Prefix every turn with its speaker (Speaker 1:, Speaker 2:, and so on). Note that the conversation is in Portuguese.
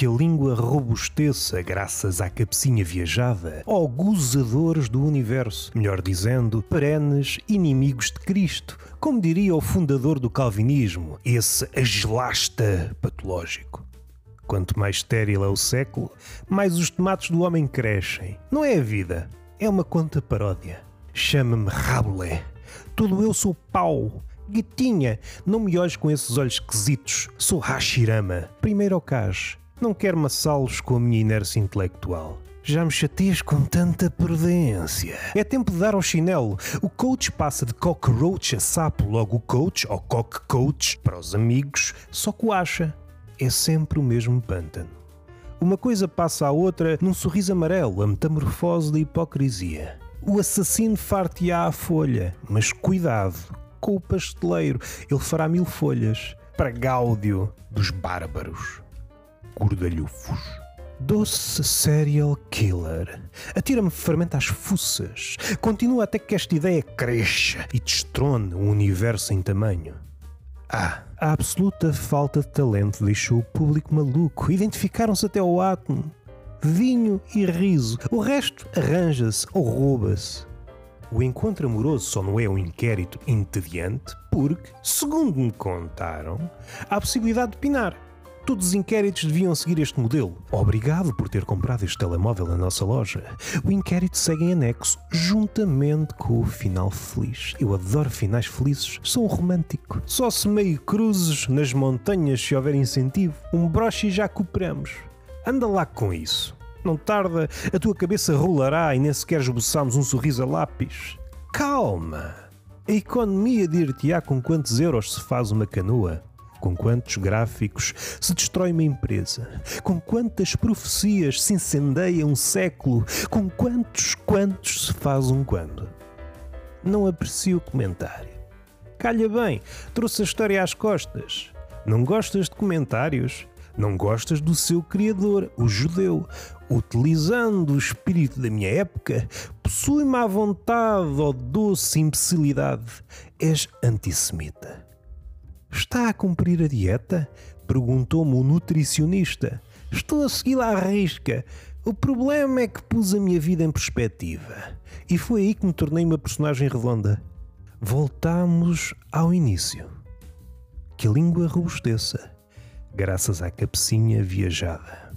Speaker 1: que a língua robusteça graças à cabecinha viajada, ó gozadores do universo, melhor dizendo, perenes inimigos de Cristo, como diria o fundador do calvinismo, esse agelasta patológico. Quanto mais estéril é o século, mais os tomates do homem crescem. Não é a vida, é uma conta paródia. Chama-me Rabelais. Tudo eu sou pau. Gatinha, não me olhes com esses olhos esquisitos. Sou Hashirama. Primeiro ao cais. Não quero maçá-los com a minha inércia intelectual. Já me chateias com tanta prudência. É tempo de dar ao chinelo. O coach passa de cockroach a sapo, logo o coach, ou cock coach, para os amigos, só que o acha. É sempre o mesmo pântano. Uma coisa passa à outra num sorriso amarelo, a metamorfose da hipocrisia. O assassino far-te-á a folha, mas cuidado com o pasteleiro, ele fará mil folhas para gáudio dos bárbaros gordalhufos. Doce serial killer. Atira-me fermento às fuças. Continua até que esta ideia cresça e destrone o universo em tamanho. Ah, a absoluta falta de talento deixou o público maluco. Identificaram-se até ao átomo. Vinho e riso. O resto arranja-se ou rouba-se. O encontro amoroso só não é um inquérito entediante porque, segundo me contaram, há a possibilidade de pinar. Todos os inquéritos deviam seguir este modelo. Obrigado por ter comprado este telemóvel na nossa loja. O inquérito segue em anexo, juntamente com o final feliz. Eu adoro finais felizes, sou um romântico. Só se meio cruzes nas montanhas se houver incentivo. Um broche e já cooperamos. Anda lá com isso. Não tarda, a tua cabeça rolará e nem sequer esboçamos um sorriso a lápis. Calma! A economia dir-te-á com quantos euros se faz uma canoa? Com quantos gráficos se destrói uma empresa? Com quantas profecias se incendeia um século? Com quantos quantos se faz um quando? Não aprecio o comentário. Calha bem, trouxe a história às costas. Não gostas de comentários? Não gostas do seu criador, o judeu. Utilizando o espírito da minha época, possui-me à vontade, ó doce imbecilidade. És antissemita. Está a cumprir a dieta? Perguntou-me o nutricionista. Estou a segui-la à risca. O problema é que pus a minha vida em perspectiva. E foi aí que me tornei uma personagem redonda. Voltamos ao início. Que a língua robusteça, graças à cabecinha viajada.